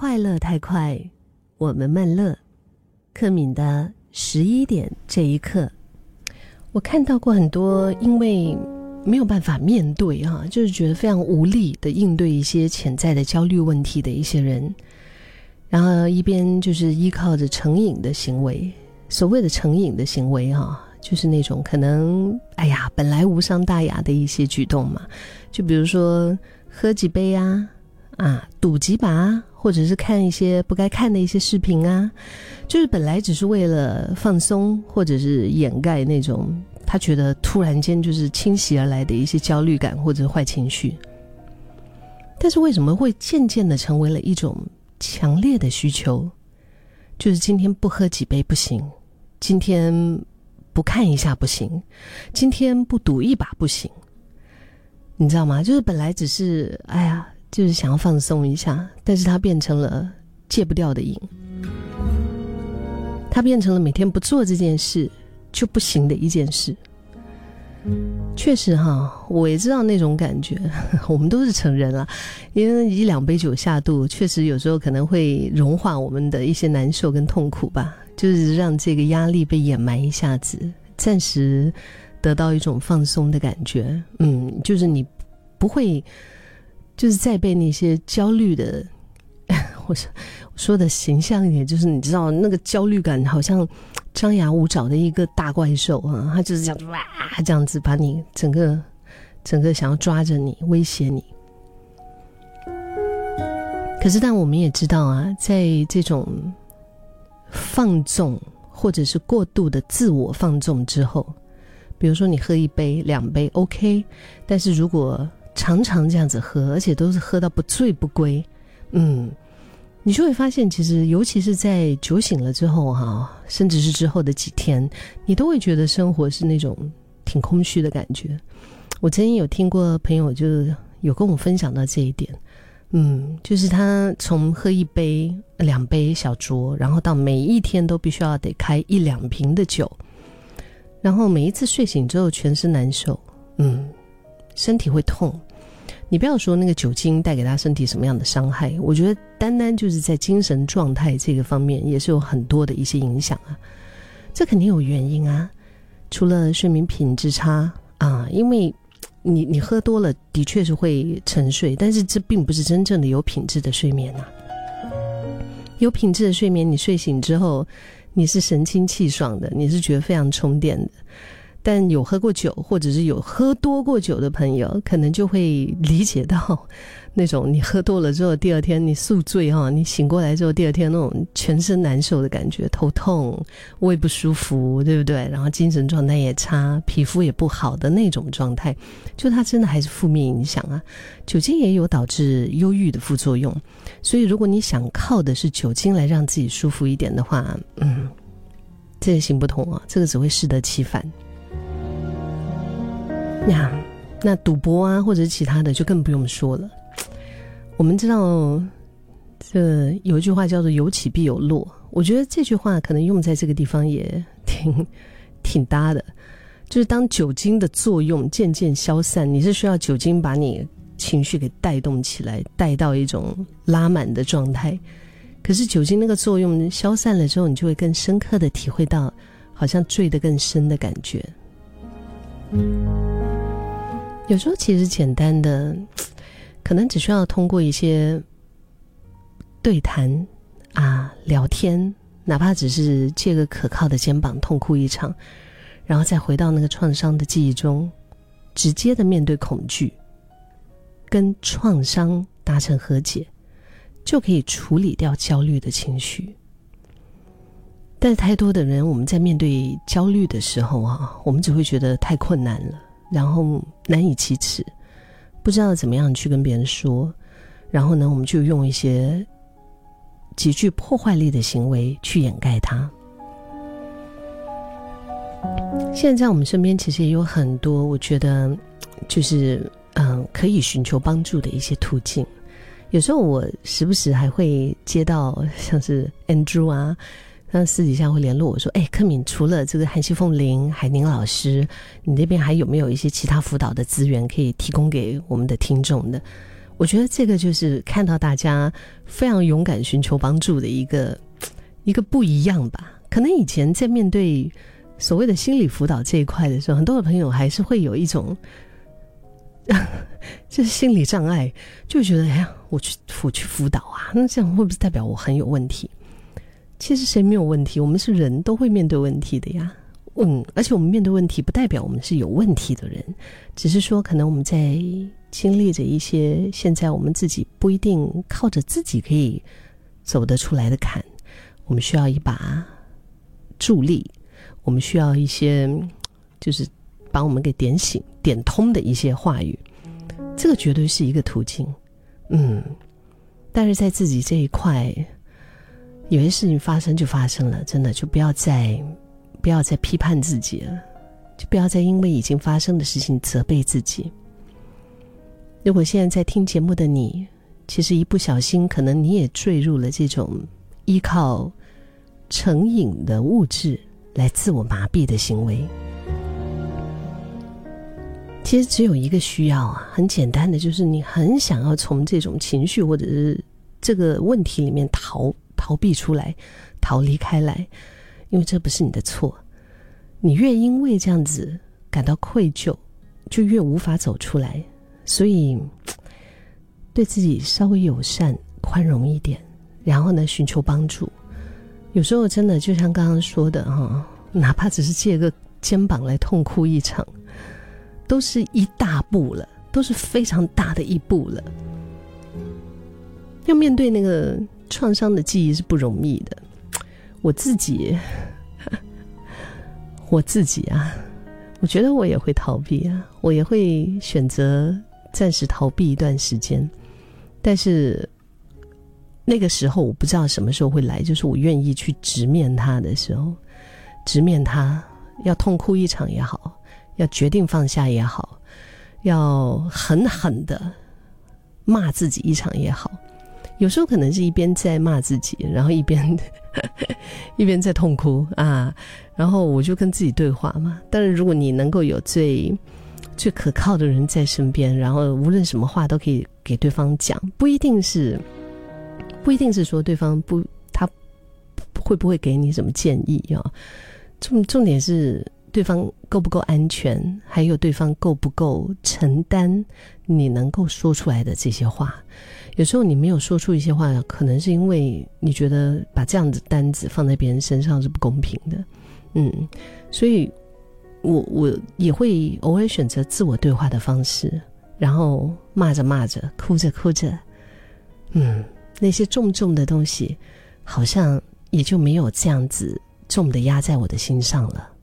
快乐太快，我们慢乐。克敏的十一点这一刻，我看到过很多因为没有办法面对哈，就是觉得非常无力的应对一些潜在的焦虑问题的一些人，然后一边就是依靠着成瘾的行为，所谓的成瘾的行为哈，就是那种可能哎呀本来无伤大雅的一些举动嘛，就比如说喝几杯啊。啊，赌几把，或者是看一些不该看的一些视频啊，就是本来只是为了放松，或者是掩盖那种他觉得突然间就是侵袭而来的一些焦虑感或者坏情绪。但是为什么会渐渐的成为了一种强烈的需求？就是今天不喝几杯不行，今天不看一下不行，今天不赌一把不行，你知道吗？就是本来只是哎呀。就是想要放松一下，但是它变成了戒不掉的瘾，它变成了每天不做这件事就不行的一件事。确实哈，我也知道那种感觉，我们都是成人了，因为一两杯酒下肚，确实有时候可能会融化我们的一些难受跟痛苦吧，就是让这个压力被掩埋一下子，暂时得到一种放松的感觉。嗯，就是你不会。就是在被那些焦虑的，我说说的形象一点，就是你知道那个焦虑感，好像张牙舞爪的一个大怪兽啊，他就是这样哇，这样子把你整个整个想要抓着你，威胁你。可是，但我们也知道啊，在这种放纵或者是过度的自我放纵之后，比如说你喝一杯、两杯，OK，但是如果常常这样子喝，而且都是喝到不醉不归，嗯，你就会发现，其实尤其是在酒醒了之后，哈，甚至是之后的几天，你都会觉得生活是那种挺空虚的感觉。我曾经有听过朋友就有跟我分享到这一点，嗯，就是他从喝一杯、两杯小酌，然后到每一天都必须要得开一两瓶的酒，然后每一次睡醒之后全身难受，嗯，身体会痛。你不要说那个酒精带给他身体什么样的伤害，我觉得单单就是在精神状态这个方面也是有很多的一些影响啊。这肯定有原因啊，除了睡眠品质差啊，因为你你喝多了的确是会沉睡，但是这并不是真正的有品质的睡眠呐。有品质的睡眠，你睡醒之后你是神清气爽的，你是觉得非常充电的。但有喝过酒，或者是有喝多过酒的朋友，可能就会理解到，那种你喝多了之后，第二天你宿醉哈，你醒过来之后，第二天那种全身难受的感觉，头痛、胃不舒服，对不对？然后精神状态也差，皮肤也不好的那种状态，就它真的还是负面影响啊。酒精也有导致忧郁的副作用，所以如果你想靠的是酒精来让自己舒服一点的话，嗯，这也行不通啊，这个只会适得其反。呀，那赌博啊，或者是其他的，就更不用说了。我们知道，这有一句话叫做“有起必有落”。我觉得这句话可能用在这个地方也挺挺搭的。就是当酒精的作用渐渐消散，你是需要酒精把你情绪给带动起来，带到一种拉满的状态。可是酒精那个作用消散了之后，你就会更深刻的体会到，好像醉得更深的感觉。有时候其实简单的，可能只需要通过一些对谈啊、聊天，哪怕只是借个可靠的肩膀痛哭一场，然后再回到那个创伤的记忆中，直接的面对恐惧，跟创伤达成和解，就可以处理掉焦虑的情绪。但是太多的人，我们在面对焦虑的时候啊，我们只会觉得太困难了。然后难以启齿，不知道怎么样去跟别人说，然后呢，我们就用一些极具破坏力的行为去掩盖它。现在在我们身边其实也有很多，我觉得就是嗯，可以寻求帮助的一些途径。有时候我时不时还会接到像是 Andrew 啊。他私底下会联络我说：“哎，柯敏，除了这个韩熙凤林、海宁老师，你那边还有没有一些其他辅导的资源可以提供给我们的听众的？”我觉得这个就是看到大家非常勇敢寻求帮助的一个一个不一样吧。可能以前在面对所谓的心理辅导这一块的时候，很多的朋友还是会有一种 就是心理障碍，就觉得哎呀，我去我去辅导啊，那这样会不会代表我很有问题？其实谁没有问题？我们是人都会面对问题的呀。嗯，而且我们面对问题，不代表我们是有问题的人，只是说可能我们在经历着一些现在我们自己不一定靠着自己可以走得出来的坎，我们需要一把助力，我们需要一些就是把我们给点醒、点通的一些话语，这个绝对是一个途径。嗯，但是在自己这一块，有些事情发生就发生了，真的就不要再。不要再批判自己了，就不要再因为已经发生的事情责备自己。如果现在在听节目的你，其实一不小心，可能你也坠入了这种依靠成瘾的物质来自我麻痹的行为。其实只有一个需要啊，很简单的，就是你很想要从这种情绪或者是这个问题里面逃逃避出来，逃离开来。因为这不是你的错，你越因为这样子感到愧疚，就越无法走出来。所以，对自己稍微友善、宽容一点，然后呢，寻求帮助。有时候真的就像刚刚说的哈，哪怕只是借个肩膀来痛哭一场，都是一大步了，都是非常大的一步了。要面对那个创伤的记忆是不容易的。我自己，我自己啊，我觉得我也会逃避啊，我也会选择暂时逃避一段时间，但是那个时候我不知道什么时候会来，就是我愿意去直面他的时候，直面他，要痛哭一场也好，要决定放下也好，要狠狠的骂自己一场也好。有时候可能是一边在骂自己，然后一边 一边在痛哭啊，然后我就跟自己对话嘛。但是如果你能够有最最可靠的人在身边，然后无论什么话都可以给对方讲，不一定是不一定是说对方不他会不会给你什么建议啊？重重点是对方够不够安全，还有对方够不够承担你能够说出来的这些话。有时候你没有说出一些话，可能是因为你觉得把这样的单子放在别人身上是不公平的，嗯，所以，我我也会偶尔选择自我对话的方式，然后骂着骂着，哭着哭着，嗯，那些重重的东西，好像也就没有这样子重的压在我的心上了。